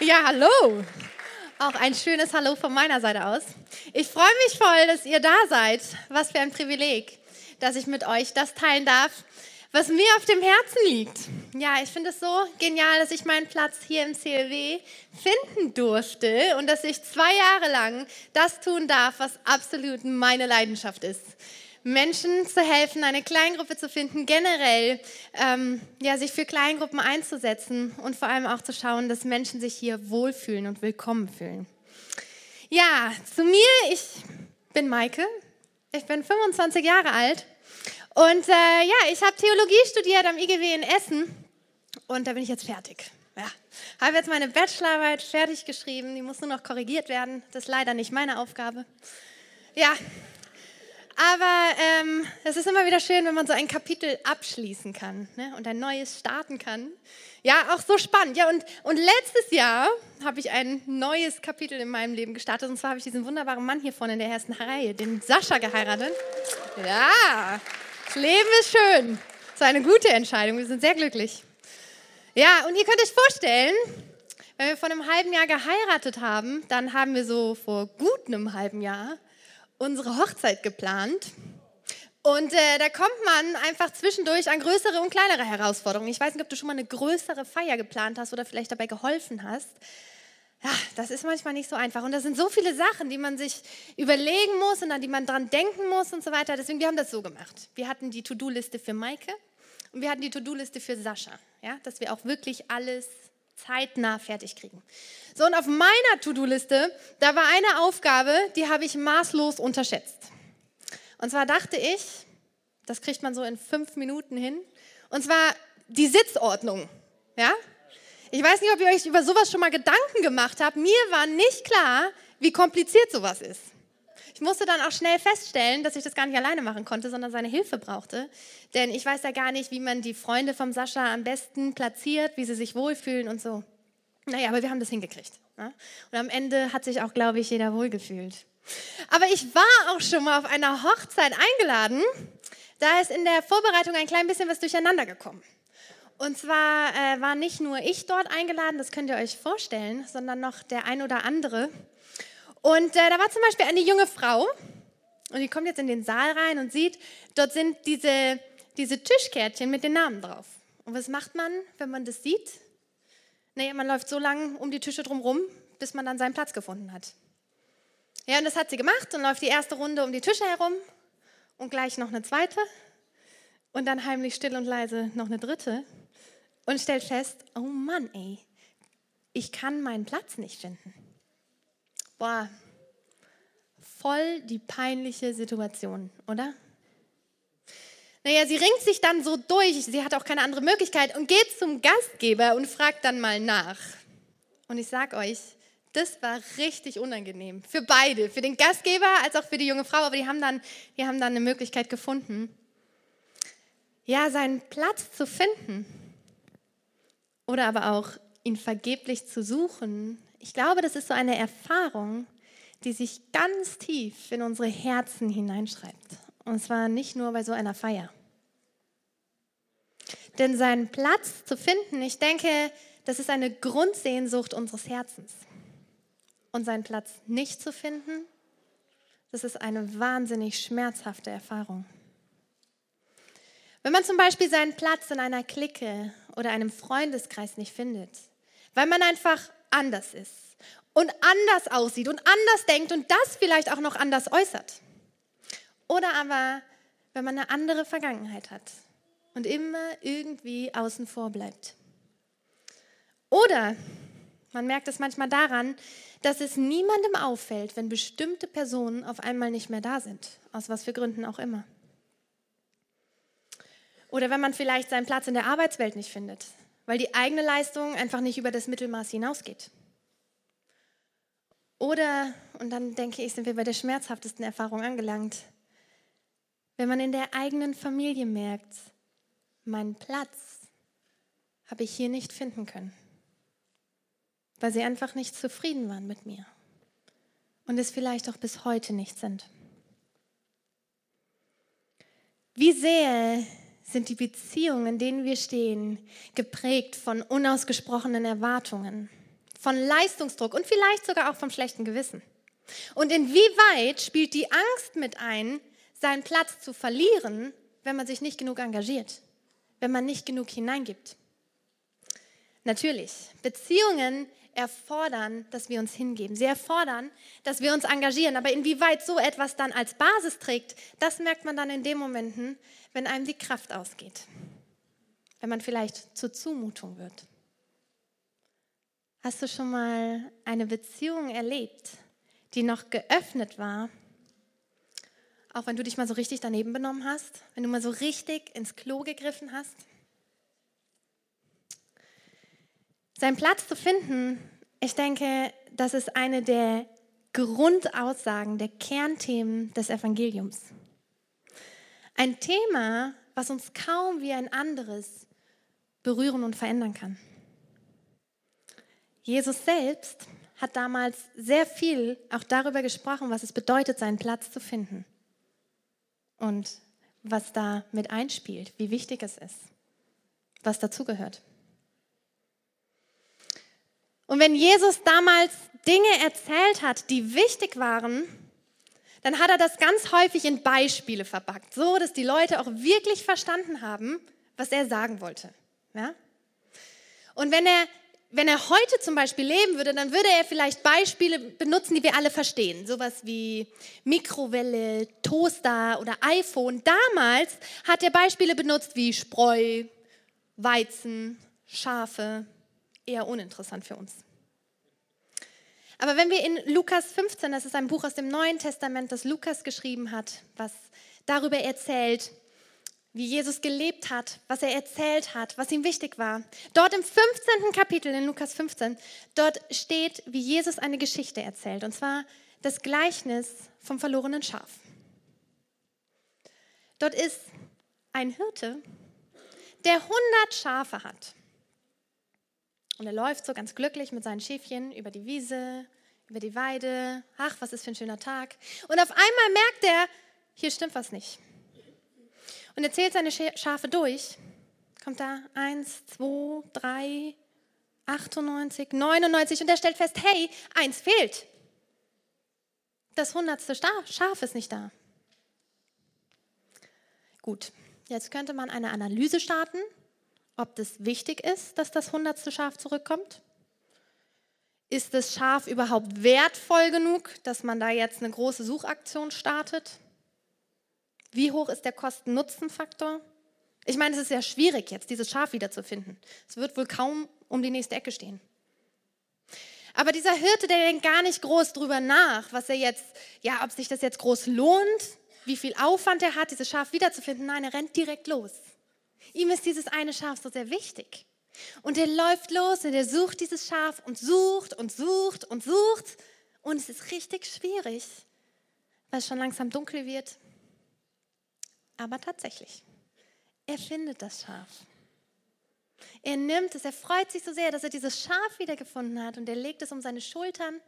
Ja, hallo. Auch ein schönes Hallo von meiner Seite aus. Ich freue mich voll, dass ihr da seid. Was für ein Privileg, dass ich mit euch das teilen darf, was mir auf dem Herzen liegt. Ja, ich finde es so genial, dass ich meinen Platz hier im CLW finden durfte und dass ich zwei Jahre lang das tun darf, was absolut meine Leidenschaft ist. Menschen zu helfen, eine Kleingruppe zu finden, generell ähm, ja, sich für Kleingruppen einzusetzen und vor allem auch zu schauen, dass Menschen sich hier wohlfühlen und willkommen fühlen. Ja, zu mir, ich bin Maike, ich bin 25 Jahre alt und äh, ja, ich habe Theologie studiert am IGW in Essen und da bin ich jetzt fertig. Ja, habe jetzt meine Bachelorarbeit fertig geschrieben, die muss nur noch korrigiert werden. Das ist leider nicht meine Aufgabe. Ja, aber ähm, es ist immer wieder schön, wenn man so ein Kapitel abschließen kann ne? und ein neues starten kann. Ja, auch so spannend. Ja, und, und letztes Jahr habe ich ein neues Kapitel in meinem Leben gestartet. Und zwar habe ich diesen wunderbaren Mann hier vorne in der ersten Reihe, den Sascha, geheiratet. Ja, das Leben ist schön. Das war eine gute Entscheidung. Wir sind sehr glücklich. Ja, und ihr könnt euch vorstellen, wenn wir vor einem halben Jahr geheiratet haben, dann haben wir so vor gut einem halben Jahr unsere Hochzeit geplant. Und äh, da kommt man einfach zwischendurch an größere und kleinere Herausforderungen. Ich weiß nicht, ob du schon mal eine größere Feier geplant hast oder vielleicht dabei geholfen hast. Ja, das ist manchmal nicht so einfach. Und das sind so viele Sachen, die man sich überlegen muss und an die man dran denken muss und so weiter. Deswegen, wir haben das so gemacht. Wir hatten die To-Do-Liste für Maike und wir hatten die To-Do-Liste für Sascha. Ja, dass wir auch wirklich alles zeitnah fertig kriegen. So, und auf meiner To-Do-Liste, da war eine Aufgabe, die habe ich maßlos unterschätzt. Und zwar dachte ich, das kriegt man so in fünf Minuten hin, und zwar die Sitzordnung. Ja? Ich weiß nicht, ob ihr euch über sowas schon mal Gedanken gemacht habt. Mir war nicht klar, wie kompliziert sowas ist. Ich musste dann auch schnell feststellen, dass ich das gar nicht alleine machen konnte, sondern seine Hilfe brauchte. Denn ich weiß ja gar nicht, wie man die Freunde vom Sascha am besten platziert, wie sie sich wohlfühlen und so. Naja, aber wir haben das hingekriegt. Ne? Und am Ende hat sich auch, glaube ich, jeder wohlgefühlt. Aber ich war auch schon mal auf einer Hochzeit eingeladen. Da ist in der Vorbereitung ein klein bisschen was durcheinander gekommen. Und zwar äh, war nicht nur ich dort eingeladen, das könnt ihr euch vorstellen, sondern noch der ein oder andere. Und äh, da war zum Beispiel eine junge Frau und die kommt jetzt in den Saal rein und sieht, dort sind diese, diese Tischkärtchen mit den Namen drauf. Und was macht man, wenn man das sieht? Naja, man läuft so lange um die Tische drumherum, bis man dann seinen Platz gefunden hat. Ja, und das hat sie gemacht und läuft die erste Runde um die Tische herum und gleich noch eine zweite und dann heimlich still und leise noch eine dritte und stellt fest, oh Mann, ey, ich kann meinen Platz nicht finden. Boah, voll die peinliche Situation, oder? Naja, sie ringt sich dann so durch, sie hat auch keine andere Möglichkeit und geht zum Gastgeber und fragt dann mal nach. Und ich sag euch, das war richtig unangenehm. Für beide, für den Gastgeber als auch für die junge Frau, aber die haben dann, die haben dann eine Möglichkeit gefunden. Ja, seinen Platz zu finden. Oder aber auch ihn vergeblich zu suchen, ich glaube, das ist so eine Erfahrung, die sich ganz tief in unsere Herzen hineinschreibt. Und zwar nicht nur bei so einer Feier. Denn seinen Platz zu finden, ich denke, das ist eine Grundsehnsucht unseres Herzens. Und seinen Platz nicht zu finden, das ist eine wahnsinnig schmerzhafte Erfahrung. Wenn man zum Beispiel seinen Platz in einer Clique oder einem Freundeskreis nicht findet, weil man einfach anders ist und anders aussieht und anders denkt und das vielleicht auch noch anders äußert. Oder aber, wenn man eine andere Vergangenheit hat und immer irgendwie außen vor bleibt. Oder man merkt es manchmal daran, dass es niemandem auffällt, wenn bestimmte Personen auf einmal nicht mehr da sind, aus was für Gründen auch immer. Oder wenn man vielleicht seinen Platz in der Arbeitswelt nicht findet, weil die eigene Leistung einfach nicht über das Mittelmaß hinausgeht. Oder, und dann denke ich, sind wir bei der schmerzhaftesten Erfahrung angelangt, wenn man in der eigenen Familie merkt, meinen Platz habe ich hier nicht finden können, weil sie einfach nicht zufrieden waren mit mir und es vielleicht auch bis heute nicht sind. Wie sehr sind die Beziehungen, in denen wir stehen, geprägt von unausgesprochenen Erwartungen, von Leistungsdruck und vielleicht sogar auch vom schlechten Gewissen. Und inwieweit spielt die Angst mit ein, seinen Platz zu verlieren, wenn man sich nicht genug engagiert, wenn man nicht genug hineingibt? Natürlich, Beziehungen erfordern, dass wir uns hingeben. Sie erfordern, dass wir uns engagieren. Aber inwieweit so etwas dann als Basis trägt, das merkt man dann in den Momenten, wenn einem die Kraft ausgeht. Wenn man vielleicht zur Zumutung wird. Hast du schon mal eine Beziehung erlebt, die noch geöffnet war, auch wenn du dich mal so richtig daneben benommen hast, wenn du mal so richtig ins Klo gegriffen hast? Seinen Platz zu finden, ich denke, das ist eine der Grundaussagen, der Kernthemen des Evangeliums. Ein Thema, was uns kaum wie ein anderes berühren und verändern kann. Jesus selbst hat damals sehr viel auch darüber gesprochen, was es bedeutet, seinen Platz zu finden und was da mit einspielt, wie wichtig es ist, was dazugehört. Und wenn Jesus damals Dinge erzählt hat, die wichtig waren, dann hat er das ganz häufig in Beispiele verpackt, so dass die Leute auch wirklich verstanden haben, was er sagen wollte. Ja? Und wenn er, wenn er heute zum Beispiel leben würde, dann würde er vielleicht Beispiele benutzen, die wir alle verstehen. Sowas wie Mikrowelle, Toaster oder iPhone. Damals hat er Beispiele benutzt wie Spreu, Weizen, Schafe, eher uninteressant für uns. Aber wenn wir in Lukas 15, das ist ein Buch aus dem Neuen Testament, das Lukas geschrieben hat, was darüber erzählt, wie Jesus gelebt hat, was er erzählt hat, was ihm wichtig war. Dort im 15. Kapitel in Lukas 15, dort steht, wie Jesus eine Geschichte erzählt, und zwar das Gleichnis vom verlorenen Schaf. Dort ist ein Hirte, der 100 Schafe hat. Und er läuft so ganz glücklich mit seinen Schäfchen über die Wiese, über die Weide. Ach, was ist für ein schöner Tag. Und auf einmal merkt er, hier stimmt was nicht. Und er zählt seine Schafe durch. Kommt da eins, zwei, drei, 98, 99 und er stellt fest, hey, eins fehlt. Das hundertste Schaf ist nicht da. Gut, jetzt könnte man eine Analyse starten ob das wichtig ist, dass das hundertste Schaf zurückkommt? Ist das Schaf überhaupt wertvoll genug, dass man da jetzt eine große Suchaktion startet? Wie hoch ist der Kosten-Nutzen-Faktor? Ich meine, es ist ja schwierig, jetzt dieses Schaf wiederzufinden. Es wird wohl kaum um die nächste Ecke stehen. Aber dieser Hirte, der denkt gar nicht groß drüber nach, was er jetzt, ja, ob sich das jetzt groß lohnt, wie viel Aufwand er hat, dieses Schaf wiederzufinden. Nein, er rennt direkt los. Ihm ist dieses eine Schaf so sehr wichtig. Und er läuft los und er sucht dieses Schaf und sucht und sucht und sucht. Und es ist richtig schwierig, weil es schon langsam dunkel wird. Aber tatsächlich, er findet das Schaf. Er nimmt es, er freut sich so sehr, dass er dieses Schaf wiedergefunden hat und er legt es um seine Schultern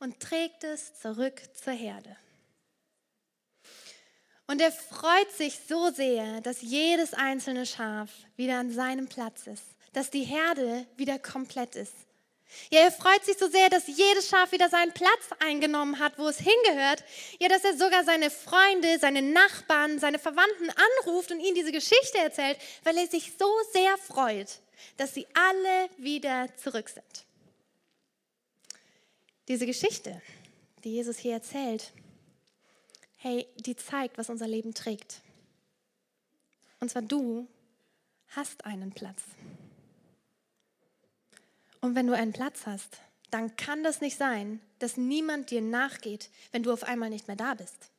und trägt es zurück zur Herde. Und er freut sich so sehr, dass jedes einzelne Schaf wieder an seinem Platz ist, dass die Herde wieder komplett ist. Ja, er freut sich so sehr, dass jedes Schaf wieder seinen Platz eingenommen hat, wo es hingehört. Ja, dass er sogar seine Freunde, seine Nachbarn, seine Verwandten anruft und ihnen diese Geschichte erzählt, weil er sich so sehr freut, dass sie alle wieder zurück sind. Diese Geschichte, die Jesus hier erzählt, hey, die zeigt, was unser Leben trägt. Und zwar du hast einen Platz. Und wenn du einen Platz hast, dann kann das nicht sein, dass niemand dir nachgeht, wenn du auf einmal nicht mehr da bist.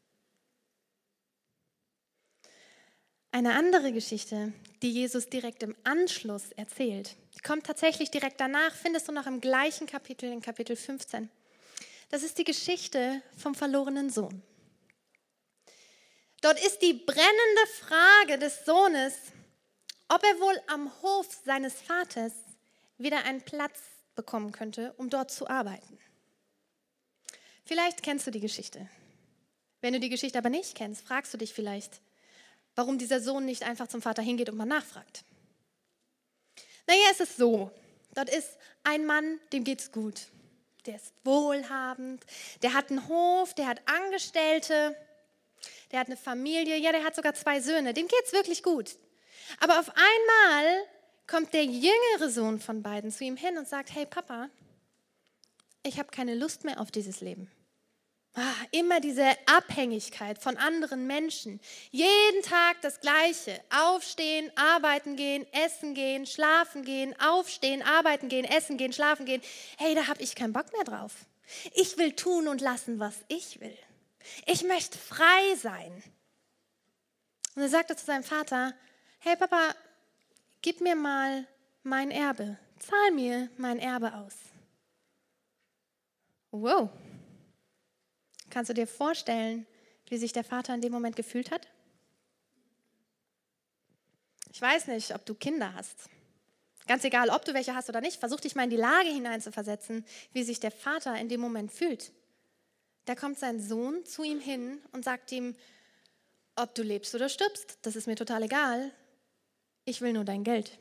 Eine andere Geschichte, die Jesus direkt im Anschluss erzählt, kommt tatsächlich direkt danach, findest du noch im gleichen Kapitel, in Kapitel 15. Das ist die Geschichte vom verlorenen Sohn. Dort ist die brennende Frage des Sohnes, ob er wohl am Hof seines Vaters wieder einen Platz bekommen könnte, um dort zu arbeiten. Vielleicht kennst du die Geschichte. Wenn du die Geschichte aber nicht kennst, fragst du dich vielleicht, warum dieser Sohn nicht einfach zum Vater hingeht und mal nachfragt. Naja, es ist so. Dort ist ein Mann, dem geht's gut. Der ist wohlhabend, der hat einen Hof, der hat Angestellte, der hat eine Familie, ja, der hat sogar zwei Söhne. Dem geht's wirklich gut. Aber auf einmal kommt der jüngere Sohn von beiden zu ihm hin und sagt: Hey Papa, ich habe keine Lust mehr auf dieses Leben. Ah, immer diese Abhängigkeit von anderen Menschen. Jeden Tag das Gleiche. Aufstehen, arbeiten gehen, essen gehen, schlafen gehen, aufstehen, arbeiten gehen, essen gehen, schlafen gehen. Hey, da habe ich keinen Bock mehr drauf. Ich will tun und lassen, was ich will. Ich möchte frei sein. Und er sagte zu seinem Vater, hey Papa, gib mir mal mein Erbe. Zahl mir mein Erbe aus. Wow. Kannst du dir vorstellen, wie sich der Vater in dem Moment gefühlt hat? Ich weiß nicht, ob du Kinder hast. Ganz egal, ob du welche hast oder nicht, versuch dich mal in die Lage hineinzuversetzen, wie sich der Vater in dem Moment fühlt. Da kommt sein Sohn zu ihm hin und sagt ihm, ob du lebst oder stirbst, das ist mir total egal. Ich will nur dein Geld.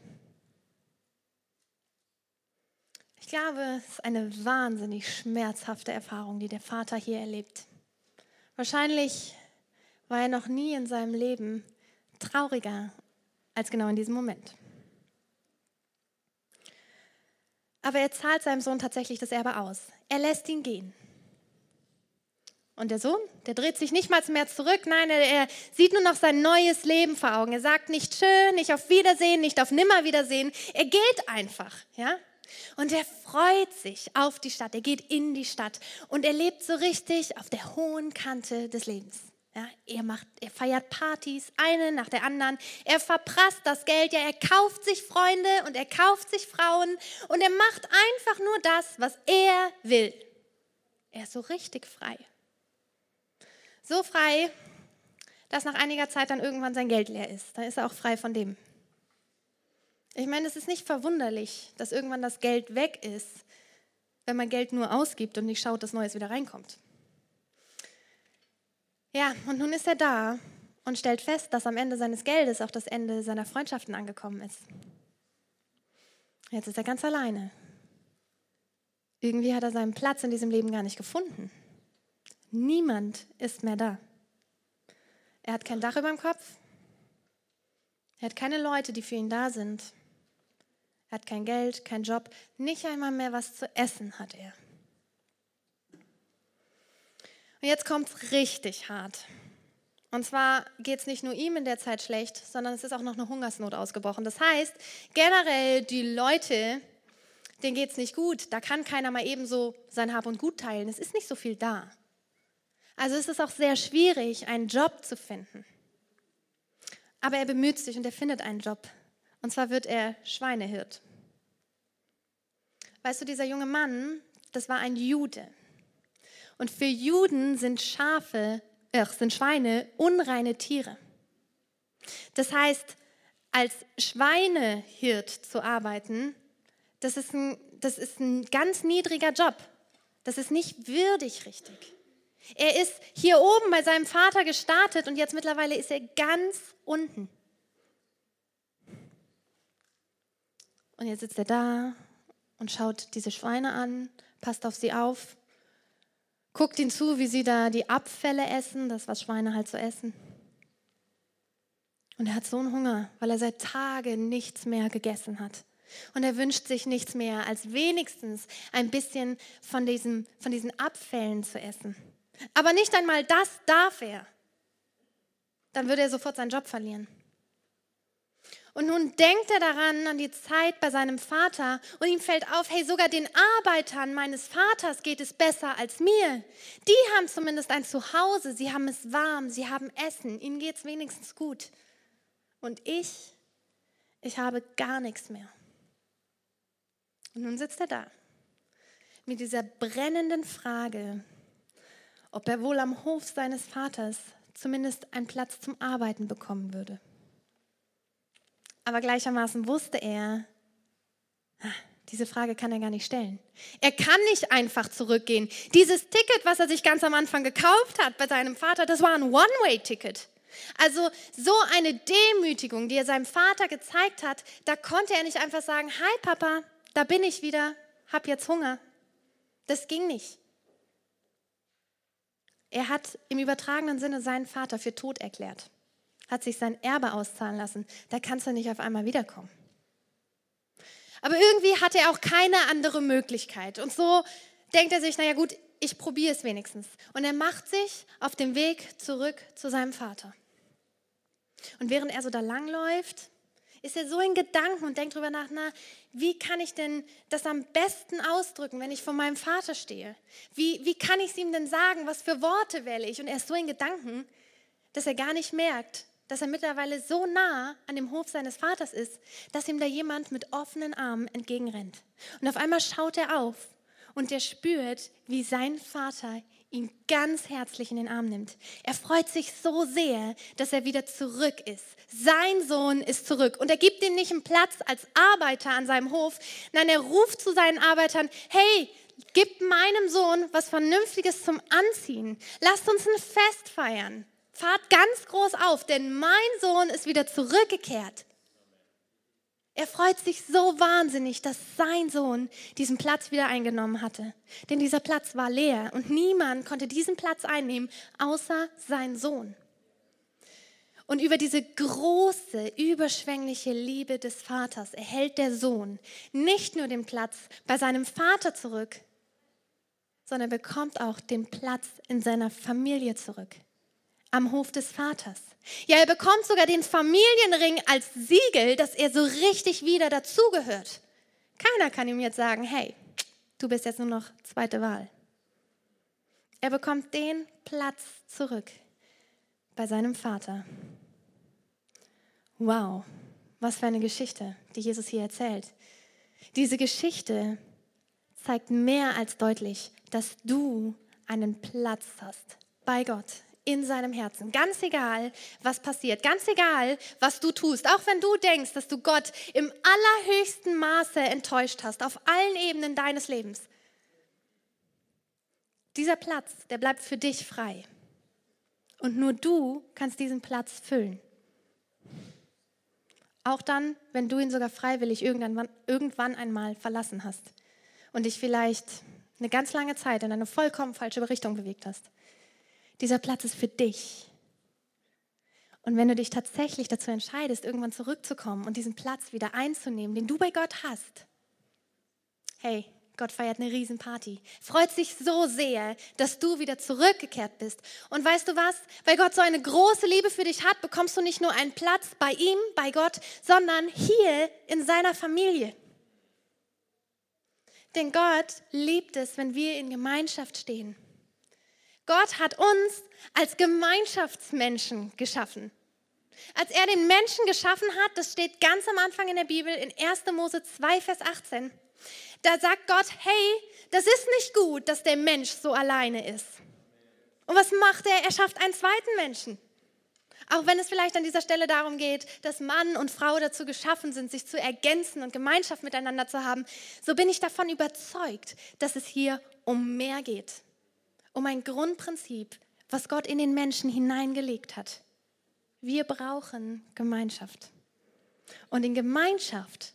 Ich glaube, es ist eine wahnsinnig schmerzhafte Erfahrung, die der Vater hier erlebt. Wahrscheinlich war er noch nie in seinem Leben trauriger als genau in diesem Moment. Aber er zahlt seinem Sohn tatsächlich das Erbe aus. Er lässt ihn gehen. Und der Sohn, der dreht sich nicht mal mehr zurück, nein, er, er, sieht nur noch sein neues Leben vor Augen. Er sagt nicht schön, nicht auf Wiedersehen, nicht auf Nimmerwiedersehen. Er geht einfach, ja? Und er freut sich auf die Stadt. Er geht in die Stadt und er lebt so richtig auf der hohen Kante des Lebens. Ja, er, macht, er feiert Partys, eine nach der anderen. Er verprasst das Geld. Ja, er kauft sich Freunde und er kauft sich Frauen und er macht einfach nur das, was er will. Er ist so richtig frei. So frei, dass nach einiger Zeit dann irgendwann sein Geld leer ist. Dann ist er auch frei von dem. Ich meine, es ist nicht verwunderlich, dass irgendwann das Geld weg ist, wenn man Geld nur ausgibt und nicht schaut, dass Neues wieder reinkommt. Ja, und nun ist er da und stellt fest, dass am Ende seines Geldes auch das Ende seiner Freundschaften angekommen ist. Jetzt ist er ganz alleine. Irgendwie hat er seinen Platz in diesem Leben gar nicht gefunden. Niemand ist mehr da. Er hat kein Dach über dem Kopf. Er hat keine Leute, die für ihn da sind. Er hat kein Geld, keinen Job, nicht einmal mehr was zu essen hat er. Und jetzt kommt es richtig hart. Und zwar geht es nicht nur ihm in der Zeit schlecht, sondern es ist auch noch eine Hungersnot ausgebrochen. Das heißt, generell die Leute, denen geht es nicht gut. Da kann keiner mal ebenso sein Hab und Gut teilen. Es ist nicht so viel da. Also es ist auch sehr schwierig, einen Job zu finden. Aber er bemüht sich und er findet einen Job. Und zwar wird er Schweinehirt. Weißt du, dieser junge Mann, das war ein Jude. Und für Juden sind Schafe, äh, sind Schweine unreine Tiere. Das heißt, als Schweinehirt zu arbeiten, das ist ein, das ist ein ganz niedriger Job. Das ist nicht würdig richtig. Er ist hier oben bei seinem Vater gestartet und jetzt mittlerweile ist er ganz unten. Und jetzt sitzt er da und schaut diese Schweine an, passt auf sie auf, guckt ihnen zu, wie sie da die Abfälle essen, das, was Schweine halt so essen. Und er hat so einen Hunger, weil er seit Tagen nichts mehr gegessen hat. Und er wünscht sich nichts mehr, als wenigstens ein bisschen von, diesem, von diesen Abfällen zu essen. Aber nicht einmal das darf er. Dann würde er sofort seinen Job verlieren. Und nun denkt er daran, an die Zeit bei seinem Vater und ihm fällt auf, hey, sogar den Arbeitern meines Vaters geht es besser als mir. Die haben zumindest ein Zuhause, sie haben es warm, sie haben Essen, ihnen geht es wenigstens gut. Und ich, ich habe gar nichts mehr. Und nun sitzt er da mit dieser brennenden Frage, ob er wohl am Hof seines Vaters zumindest einen Platz zum Arbeiten bekommen würde. Aber gleichermaßen wusste er, ah, diese Frage kann er gar nicht stellen. Er kann nicht einfach zurückgehen. Dieses Ticket, was er sich ganz am Anfang gekauft hat bei seinem Vater, das war ein One-Way-Ticket. Also so eine Demütigung, die er seinem Vater gezeigt hat, da konnte er nicht einfach sagen, hi Papa, da bin ich wieder, hab jetzt Hunger. Das ging nicht. Er hat im übertragenen Sinne seinen Vater für tot erklärt, hat sich sein Erbe auszahlen lassen. Da kannst du nicht auf einmal wiederkommen. Aber irgendwie hat er auch keine andere Möglichkeit. Und so denkt er sich, naja gut, ich probiere es wenigstens. Und er macht sich auf den Weg zurück zu seinem Vater. Und während er so da langläuft, ist er so in Gedanken und denkt darüber nach, na, wie kann ich denn das am besten ausdrücken, wenn ich vor meinem Vater stehe? Wie, wie kann ich es ihm denn sagen? Was für Worte wähle ich? Und er ist so in Gedanken, dass er gar nicht merkt, dass er mittlerweile so nah an dem Hof seines Vaters ist, dass ihm da jemand mit offenen Armen entgegenrennt. Und auf einmal schaut er auf und er spürt, wie sein Vater ihn ganz herzlich in den Arm nimmt. Er freut sich so sehr, dass er wieder zurück ist. Sein Sohn ist zurück und er gibt ihm nicht einen Platz als Arbeiter an seinem Hof. Nein, er ruft zu seinen Arbeitern, hey, gib meinem Sohn was Vernünftiges zum Anziehen. Lasst uns ein Fest feiern. Fahrt ganz groß auf, denn mein Sohn ist wieder zurückgekehrt. Er freut sich so wahnsinnig, dass sein Sohn diesen Platz wieder eingenommen hatte. Denn dieser Platz war leer und niemand konnte diesen Platz einnehmen, außer sein Sohn. Und über diese große, überschwängliche Liebe des Vaters erhält der Sohn nicht nur den Platz bei seinem Vater zurück, sondern bekommt auch den Platz in seiner Familie zurück am Hof des Vaters. Ja, er bekommt sogar den Familienring als Siegel, dass er so richtig wieder dazugehört. Keiner kann ihm jetzt sagen, hey, du bist jetzt nur noch zweite Wahl. Er bekommt den Platz zurück bei seinem Vater. Wow, was für eine Geschichte, die Jesus hier erzählt. Diese Geschichte zeigt mehr als deutlich, dass du einen Platz hast bei Gott in seinem Herzen. Ganz egal, was passiert, ganz egal, was du tust, auch wenn du denkst, dass du Gott im allerhöchsten Maße enttäuscht hast, auf allen Ebenen deines Lebens. Dieser Platz, der bleibt für dich frei. Und nur du kannst diesen Platz füllen. Auch dann, wenn du ihn sogar freiwillig irgendwann, irgendwann einmal verlassen hast und dich vielleicht eine ganz lange Zeit in eine vollkommen falsche Richtung bewegt hast. Dieser Platz ist für dich. Und wenn du dich tatsächlich dazu entscheidest, irgendwann zurückzukommen und diesen Platz wieder einzunehmen, den du bei Gott hast, hey, Gott feiert eine Riesenparty, freut sich so sehr, dass du wieder zurückgekehrt bist. Und weißt du was? Weil Gott so eine große Liebe für dich hat, bekommst du nicht nur einen Platz bei ihm, bei Gott, sondern hier in seiner Familie. Denn Gott liebt es, wenn wir in Gemeinschaft stehen. Gott hat uns als Gemeinschaftsmenschen geschaffen. Als er den Menschen geschaffen hat, das steht ganz am Anfang in der Bibel in 1. Mose 2, Vers 18, da sagt Gott, hey, das ist nicht gut, dass der Mensch so alleine ist. Und was macht er? Er schafft einen zweiten Menschen. Auch wenn es vielleicht an dieser Stelle darum geht, dass Mann und Frau dazu geschaffen sind, sich zu ergänzen und Gemeinschaft miteinander zu haben, so bin ich davon überzeugt, dass es hier um mehr geht um ein Grundprinzip, was Gott in den Menschen hineingelegt hat. Wir brauchen Gemeinschaft. Und in Gemeinschaft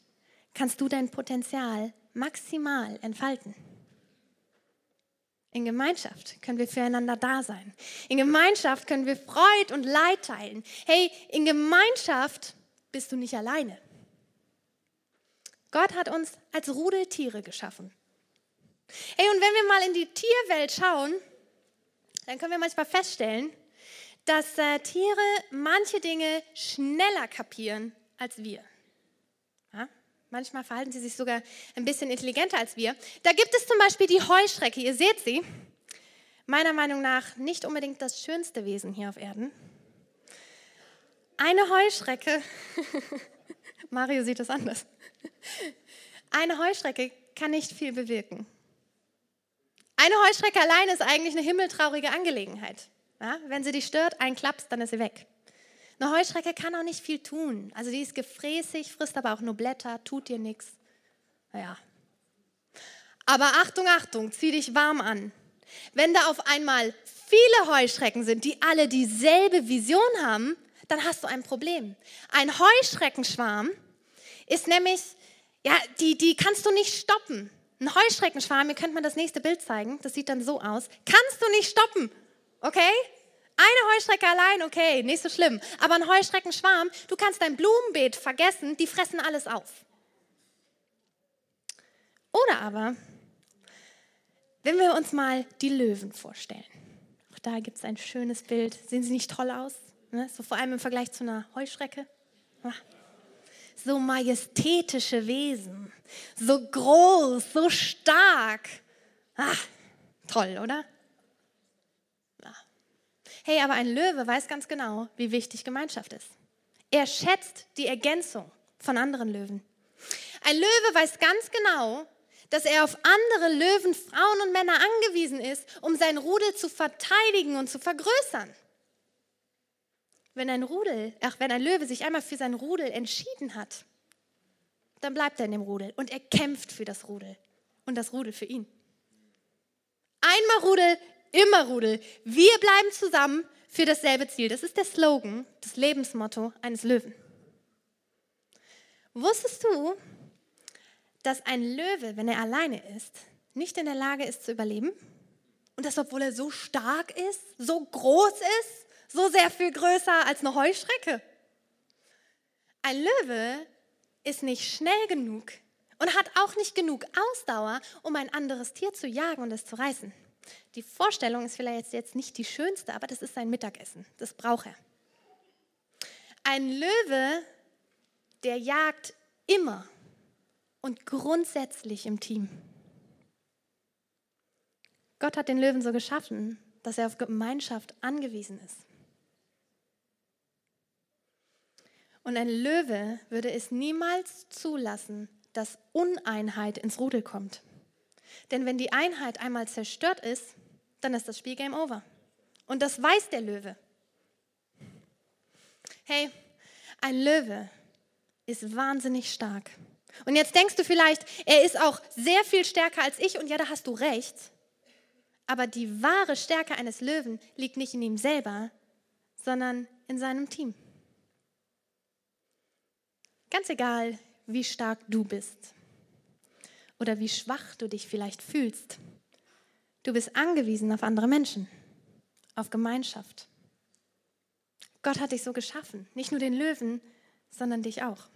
kannst du dein Potenzial maximal entfalten. In Gemeinschaft können wir füreinander da sein. In Gemeinschaft können wir Freude und Leid teilen. Hey, in Gemeinschaft bist du nicht alleine. Gott hat uns als Rudeltiere geschaffen. Hey, und wenn wir mal in die Tierwelt schauen, dann können wir manchmal feststellen, dass äh, Tiere manche Dinge schneller kapieren als wir. Ja? Manchmal verhalten sie sich sogar ein bisschen intelligenter als wir. Da gibt es zum Beispiel die Heuschrecke. Ihr seht sie. Meiner Meinung nach nicht unbedingt das schönste Wesen hier auf Erden. Eine Heuschrecke, Mario sieht das anders. Eine Heuschrecke kann nicht viel bewirken. Eine Heuschrecke allein ist eigentlich eine himmeltraurige Angelegenheit. Ja, wenn sie dich stört, ein Klaps, dann ist sie weg. Eine Heuschrecke kann auch nicht viel tun. Also die ist gefräßig, frisst aber auch nur Blätter, tut dir nichts. Naja. Aber Achtung, Achtung, zieh dich warm an. Wenn da auf einmal viele Heuschrecken sind, die alle dieselbe Vision haben, dann hast du ein Problem. Ein Heuschreckenschwarm ist nämlich ja, die, die kannst du nicht stoppen. Ein Heuschreckenschwarm, ihr könnt mal das nächste Bild zeigen, das sieht dann so aus. Kannst du nicht stoppen, okay? Eine Heuschrecke allein, okay, nicht so schlimm. Aber ein Heuschreckenschwarm, du kannst dein Blumenbeet vergessen, die fressen alles auf. Oder aber, wenn wir uns mal die Löwen vorstellen. Auch da gibt es ein schönes Bild. Sehen sie nicht toll aus? Ne? So vor allem im Vergleich zu einer Heuschrecke. So majestätische Wesen. So groß, so stark. Ah, toll, oder? Hey, aber ein Löwe weiß ganz genau, wie wichtig Gemeinschaft ist. Er schätzt die Ergänzung von anderen Löwen. Ein Löwe weiß ganz genau, dass er auf andere Löwen, Frauen und Männer angewiesen ist, um sein Rudel zu verteidigen und zu vergrößern. Wenn ein Rudel, ach, wenn ein Löwe sich einmal für sein Rudel entschieden hat, dann bleibt er in dem Rudel und er kämpft für das Rudel und das Rudel für ihn. Einmal Rudel, immer Rudel. Wir bleiben zusammen für dasselbe Ziel. Das ist der Slogan, das Lebensmotto eines Löwen. Wusstest du, dass ein Löwe, wenn er alleine ist, nicht in der Lage ist zu überleben? Und das, obwohl er so stark ist, so groß ist, so sehr viel größer als eine Heuschrecke. Ein Löwe ist nicht schnell genug und hat auch nicht genug Ausdauer, um ein anderes Tier zu jagen und es zu reißen. Die Vorstellung ist vielleicht jetzt nicht die schönste, aber das ist sein Mittagessen. Das braucht er. Ein Löwe, der jagt immer und grundsätzlich im Team. Gott hat den Löwen so geschaffen, dass er auf Gemeinschaft angewiesen ist. Und ein Löwe würde es niemals zulassen, dass Uneinheit ins Rudel kommt. Denn wenn die Einheit einmal zerstört ist, dann ist das Spiel Game Over. Und das weiß der Löwe. Hey, ein Löwe ist wahnsinnig stark. Und jetzt denkst du vielleicht, er ist auch sehr viel stärker als ich und ja, da hast du recht. Aber die wahre Stärke eines Löwen liegt nicht in ihm selber, sondern in seinem Team. Ganz egal, wie stark du bist oder wie schwach du dich vielleicht fühlst. Du bist angewiesen auf andere Menschen, auf Gemeinschaft. Gott hat dich so geschaffen, nicht nur den Löwen, sondern dich auch.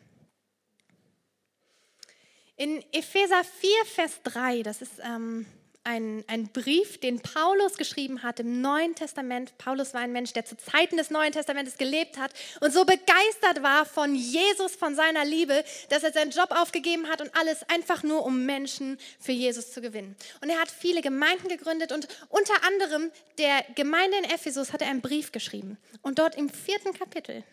In Epheser 4, Vers 3, das ist ähm, ein, ein Brief, den Paulus geschrieben hat im Neuen Testament. Paulus war ein Mensch, der zu Zeiten des Neuen Testamentes gelebt hat und so begeistert war von Jesus, von seiner Liebe, dass er seinen Job aufgegeben hat und alles einfach nur, um Menschen für Jesus zu gewinnen. Und er hat viele Gemeinden gegründet und unter anderem der Gemeinde in Ephesus hat er einen Brief geschrieben. Und dort im vierten Kapitel,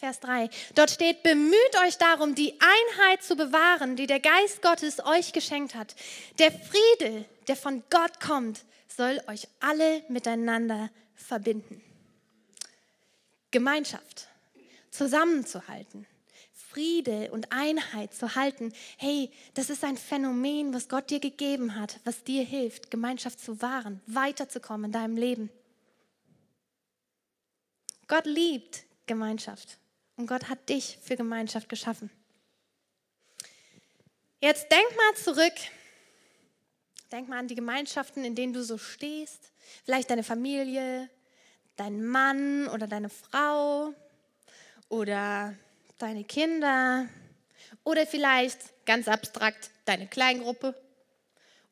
Vers 3. Dort steht, bemüht euch darum, die Einheit zu bewahren, die der Geist Gottes euch geschenkt hat. Der Friede, der von Gott kommt, soll euch alle miteinander verbinden. Gemeinschaft, zusammenzuhalten, Friede und Einheit zu halten. Hey, das ist ein Phänomen, was Gott dir gegeben hat, was dir hilft, Gemeinschaft zu wahren, weiterzukommen in deinem Leben. Gott liebt Gemeinschaft. Und Gott hat dich für Gemeinschaft geschaffen. Jetzt denk mal zurück. Denk mal an die Gemeinschaften, in denen du so stehst. Vielleicht deine Familie, dein Mann oder deine Frau oder deine Kinder oder vielleicht ganz abstrakt deine Kleingruppe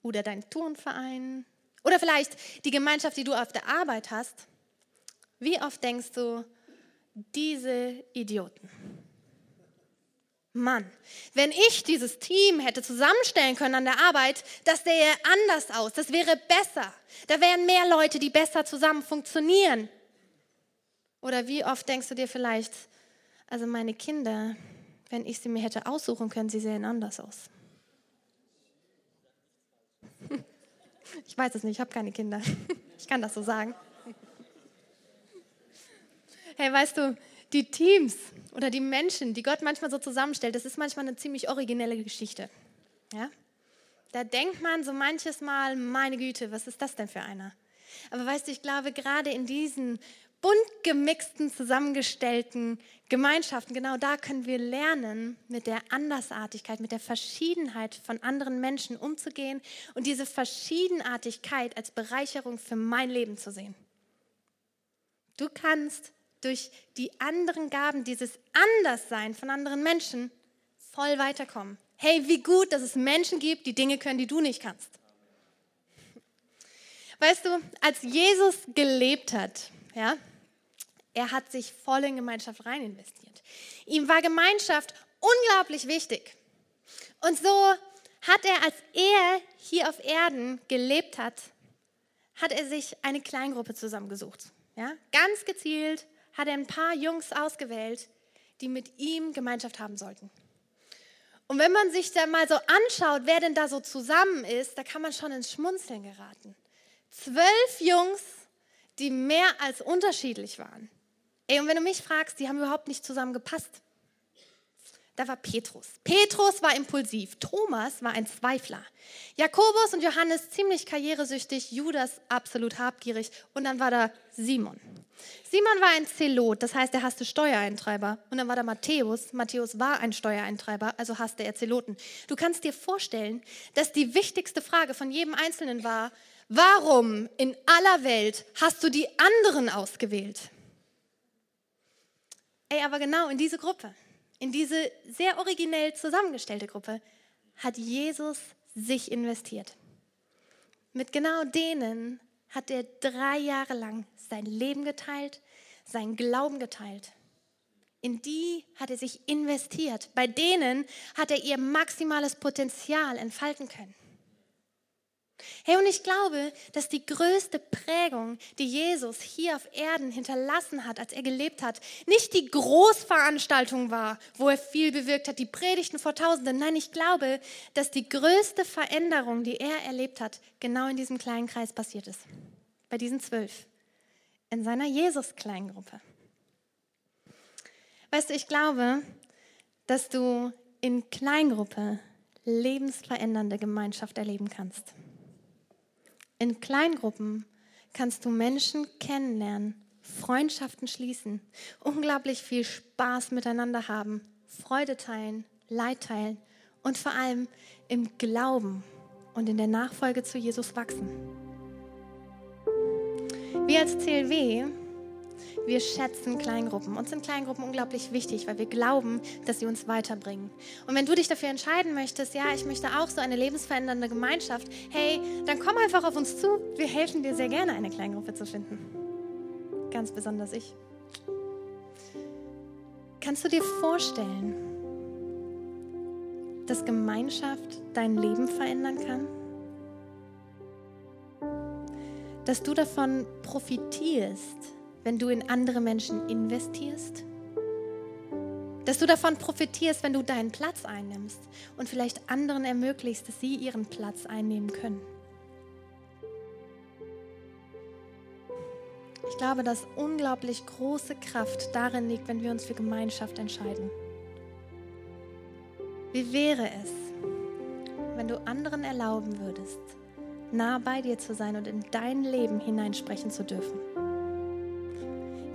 oder dein Turnverein oder vielleicht die Gemeinschaft, die du auf der Arbeit hast. Wie oft denkst du, diese Idioten. Mann, wenn ich dieses Team hätte zusammenstellen können an der Arbeit, das sähe anders aus, das wäre besser. Da wären mehr Leute, die besser zusammen funktionieren. Oder wie oft denkst du dir vielleicht, also meine Kinder, wenn ich sie mir hätte aussuchen können, sie sehen anders aus. Ich weiß es nicht, ich habe keine Kinder. Ich kann das so sagen. Hey, weißt du, die Teams oder die Menschen, die Gott manchmal so zusammenstellt, das ist manchmal eine ziemlich originelle Geschichte. Ja? Da denkt man so manches Mal, meine Güte, was ist das denn für einer? Aber weißt du, ich glaube, gerade in diesen bunt gemixten, zusammengestellten Gemeinschaften, genau da können wir lernen, mit der Andersartigkeit, mit der Verschiedenheit von anderen Menschen umzugehen und diese Verschiedenartigkeit als Bereicherung für mein Leben zu sehen. Du kannst durch die anderen Gaben, dieses Anderssein von anderen Menschen voll weiterkommen. Hey, wie gut, dass es Menschen gibt, die Dinge können, die du nicht kannst. Weißt du, als Jesus gelebt hat, ja, er hat sich voll in Gemeinschaft rein investiert. Ihm war Gemeinschaft unglaublich wichtig. Und so hat er, als er hier auf Erden gelebt hat, hat er sich eine Kleingruppe zusammengesucht. Ja? Ganz gezielt hat er ein paar Jungs ausgewählt, die mit ihm Gemeinschaft haben sollten. Und wenn man sich da mal so anschaut, wer denn da so zusammen ist, da kann man schon ins Schmunzeln geraten. Zwölf Jungs, die mehr als unterschiedlich waren. Ey, und wenn du mich fragst, die haben überhaupt nicht zusammen gepasst. Da war Petrus. Petrus war impulsiv. Thomas war ein Zweifler. Jakobus und Johannes ziemlich karrieresüchtig. Judas absolut habgierig. Und dann war da Simon. Simon war ein Zelot, das heißt, er hasste Steuereintreiber. Und dann war da Matthäus. Matthäus war ein Steuereintreiber, also hasste er Zeloten. Du kannst dir vorstellen, dass die wichtigste Frage von jedem Einzelnen war, warum in aller Welt hast du die anderen ausgewählt? Ey, aber genau in diese Gruppe, in diese sehr originell zusammengestellte Gruppe, hat Jesus sich investiert. Mit genau denen hat er drei Jahre lang sein Leben geteilt, seinen Glauben geteilt. In die hat er sich investiert. Bei denen hat er ihr maximales Potenzial entfalten können. Hey, und ich glaube, dass die größte Prägung, die Jesus hier auf Erden hinterlassen hat, als er gelebt hat, nicht die Großveranstaltung war, wo er viel bewirkt hat, die Predigten vor Tausenden. Nein, ich glaube, dass die größte Veränderung, die er erlebt hat, genau in diesem kleinen Kreis passiert ist. Bei diesen zwölf. In seiner Jesus-Kleingruppe. Weißt du, ich glaube, dass du in Kleingruppe lebensverändernde Gemeinschaft erleben kannst. In Kleingruppen kannst du Menschen kennenlernen, Freundschaften schließen, unglaublich viel Spaß miteinander haben, Freude teilen, Leid teilen und vor allem im Glauben und in der Nachfolge zu Jesus wachsen. Wir als CLW wir schätzen Kleingruppen. Uns sind Kleingruppen unglaublich wichtig, weil wir glauben, dass sie uns weiterbringen. Und wenn du dich dafür entscheiden möchtest, ja, ich möchte auch so eine lebensverändernde Gemeinschaft, hey, dann komm einfach auf uns zu. Wir helfen dir sehr gerne, eine Kleingruppe zu finden. Ganz besonders ich. Kannst du dir vorstellen, dass Gemeinschaft dein Leben verändern kann? Dass du davon profitierst, wenn du in andere Menschen investierst? Dass du davon profitierst, wenn du deinen Platz einnimmst und vielleicht anderen ermöglichst, dass sie ihren Platz einnehmen können. Ich glaube, dass unglaublich große Kraft darin liegt, wenn wir uns für Gemeinschaft entscheiden. Wie wäre es, wenn du anderen erlauben würdest, nah bei dir zu sein und in dein Leben hineinsprechen zu dürfen?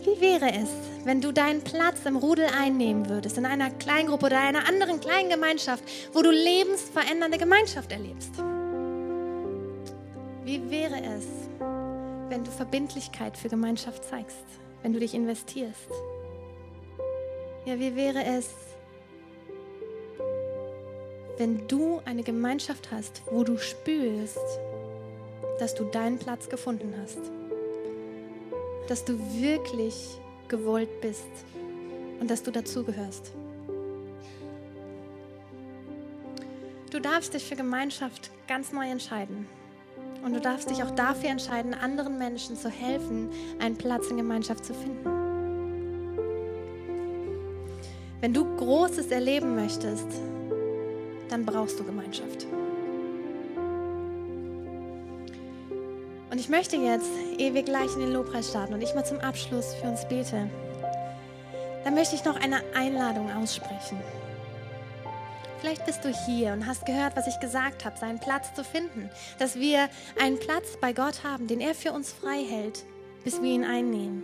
Wie wäre es, wenn du deinen Platz im Rudel einnehmen würdest, in einer Kleingruppe oder einer anderen kleinen Gemeinschaft, wo du lebensverändernde Gemeinschaft erlebst? Wie wäre es, wenn du Verbindlichkeit für Gemeinschaft zeigst, wenn du dich investierst? Ja, wie wäre es, wenn du eine Gemeinschaft hast, wo du spürst, dass du deinen Platz gefunden hast? Dass du wirklich gewollt bist und dass du dazugehörst. Du darfst dich für Gemeinschaft ganz neu entscheiden. Und du darfst dich auch dafür entscheiden, anderen Menschen zu helfen, einen Platz in Gemeinschaft zu finden. Wenn du Großes erleben möchtest, dann brauchst du Gemeinschaft. Und ich möchte jetzt, ehe wir gleich in den Lobpreis starten und ich mal zum Abschluss für uns bete, dann möchte ich noch eine Einladung aussprechen. Vielleicht bist du hier und hast gehört, was ich gesagt habe, seinen Platz zu finden, dass wir einen Platz bei Gott haben, den er für uns frei hält, bis wir ihn einnehmen.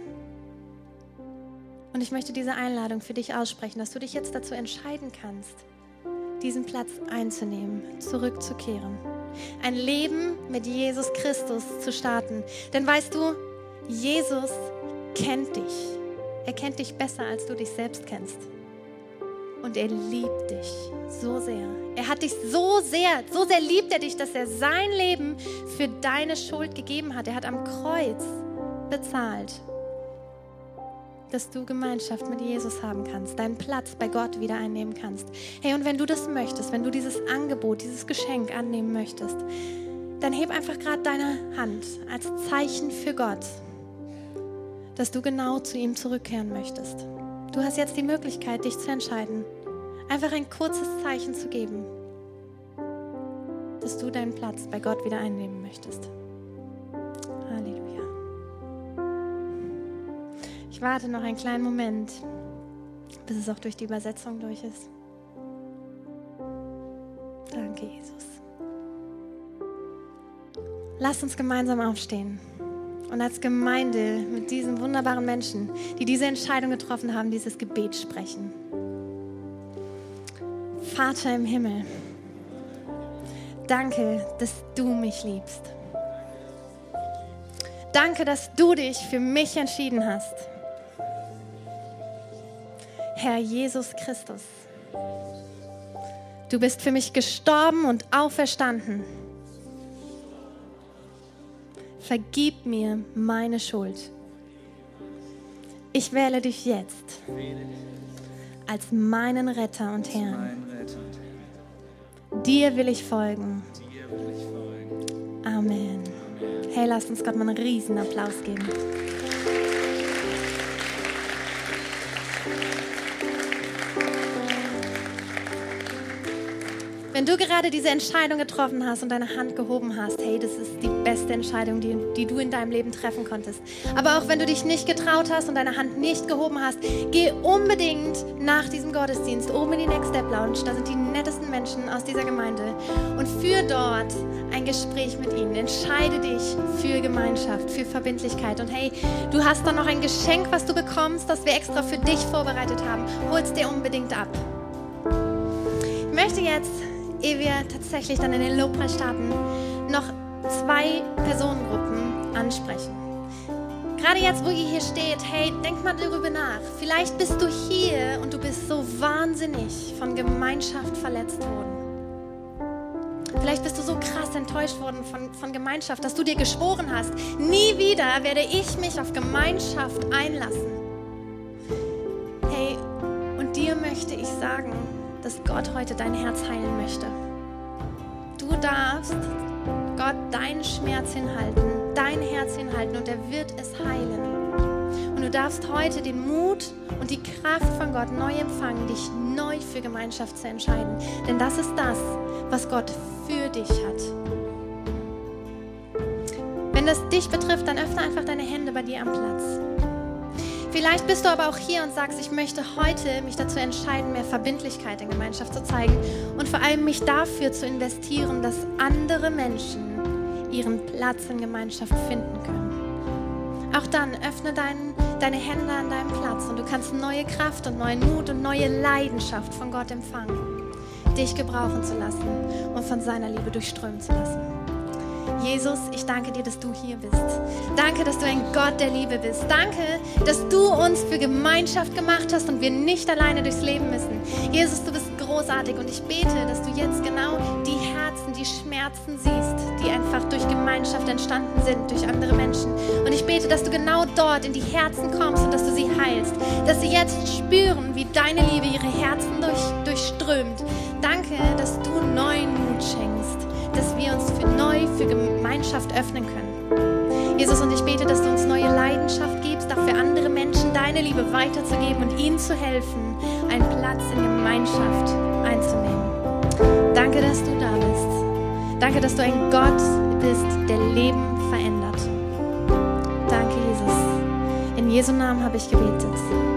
Und ich möchte diese Einladung für dich aussprechen, dass du dich jetzt dazu entscheiden kannst, diesen Platz einzunehmen, zurückzukehren. Ein Leben mit Jesus Christus zu starten. Denn weißt du, Jesus kennt dich. Er kennt dich besser, als du dich selbst kennst. Und er liebt dich so sehr. Er hat dich so sehr, so sehr liebt er dich, dass er sein Leben für deine Schuld gegeben hat. Er hat am Kreuz bezahlt, dass du Gemeinschaft mit Jesus haben kannst, deinen Platz bei Gott wieder einnehmen kannst. Hey, und wenn du das möchtest, wenn du dieses Angebot, dieses Geschenk annehmen möchtest, dann heb einfach gerade deine Hand als Zeichen für Gott, dass du genau zu ihm zurückkehren möchtest. Du hast jetzt die Möglichkeit, dich zu entscheiden, einfach ein kurzes Zeichen zu geben, dass du deinen Platz bei Gott wieder einnehmen möchtest. Ich warte noch einen kleinen Moment, bis es auch durch die Übersetzung durch ist. Danke, Jesus. Lass uns gemeinsam aufstehen und als Gemeinde mit diesen wunderbaren Menschen, die diese Entscheidung getroffen haben, dieses Gebet sprechen. Vater im Himmel, danke, dass du mich liebst. Danke, dass du dich für mich entschieden hast. Herr Jesus Christus, du bist für mich gestorben und auferstanden vergib mir meine Schuld. Ich wähle dich jetzt als meinen Retter und Herrn. Dir will ich folgen. Amen. Hey, lasst uns Gott mal einen riesen Applaus geben. Wenn du gerade diese Entscheidung getroffen hast und deine Hand gehoben hast, hey, das ist die beste Entscheidung, die, die du in deinem Leben treffen konntest. Aber auch wenn du dich nicht getraut hast und deine Hand nicht gehoben hast, geh unbedingt nach diesem Gottesdienst oben in die Next Step Lounge. Da sind die nettesten Menschen aus dieser Gemeinde und führ dort ein Gespräch mit ihnen. Entscheide dich für Gemeinschaft, für Verbindlichkeit. Und hey, du hast dann noch ein Geschenk, was du bekommst, das wir extra für dich vorbereitet haben. Hol es dir unbedingt ab. Ich möchte jetzt ehe wir tatsächlich dann in den Lobpreis starten, noch zwei Personengruppen ansprechen. Gerade jetzt, wo ihr hier steht, hey, denk mal darüber nach. Vielleicht bist du hier und du bist so wahnsinnig von Gemeinschaft verletzt worden. Vielleicht bist du so krass enttäuscht worden von, von Gemeinschaft, dass du dir geschworen hast, nie wieder werde ich mich auf Gemeinschaft einlassen. Hey, und dir möchte ich sagen, dass Gott heute dein Herz heilen möchte. Du darfst Gott deinen Schmerz hinhalten, dein Herz hinhalten und er wird es heilen. Und du darfst heute den Mut und die Kraft von Gott neu empfangen, dich neu für Gemeinschaft zu entscheiden. Denn das ist das, was Gott für dich hat. Wenn das dich betrifft, dann öffne einfach deine Hände bei dir am Platz. Vielleicht bist du aber auch hier und sagst, ich möchte heute mich dazu entscheiden, mehr Verbindlichkeit in Gemeinschaft zu zeigen und vor allem mich dafür zu investieren, dass andere Menschen ihren Platz in Gemeinschaft finden können. Auch dann öffne dein, deine Hände an deinem Platz und du kannst neue Kraft und neuen Mut und neue Leidenschaft von Gott empfangen, dich gebrauchen zu lassen und von seiner Liebe durchströmen zu lassen. Jesus, ich danke dir, dass du hier bist. Danke, dass du ein Gott der Liebe bist. Danke, dass du uns für Gemeinschaft gemacht hast und wir nicht alleine durchs Leben müssen. Jesus, du bist großartig und ich bete, dass du jetzt genau die Herzen, die Schmerzen siehst, die einfach durch Gemeinschaft entstanden sind, durch andere Menschen. Und ich bete, dass du genau dort in die Herzen kommst und dass du sie heilst. Dass sie jetzt spüren, wie deine Liebe ihre Herzen durch, durchströmt. Danke, dass du neuen Mut schenkst dass wir uns für neu für Gemeinschaft öffnen können. Jesus, und ich bete, dass du uns neue Leidenschaft gibst, auch für andere Menschen deine Liebe weiterzugeben und ihnen zu helfen, einen Platz in Gemeinschaft einzunehmen. Danke, dass du da bist. Danke, dass du ein Gott bist, der Leben verändert. Danke, Jesus. In Jesu Namen habe ich gebetet.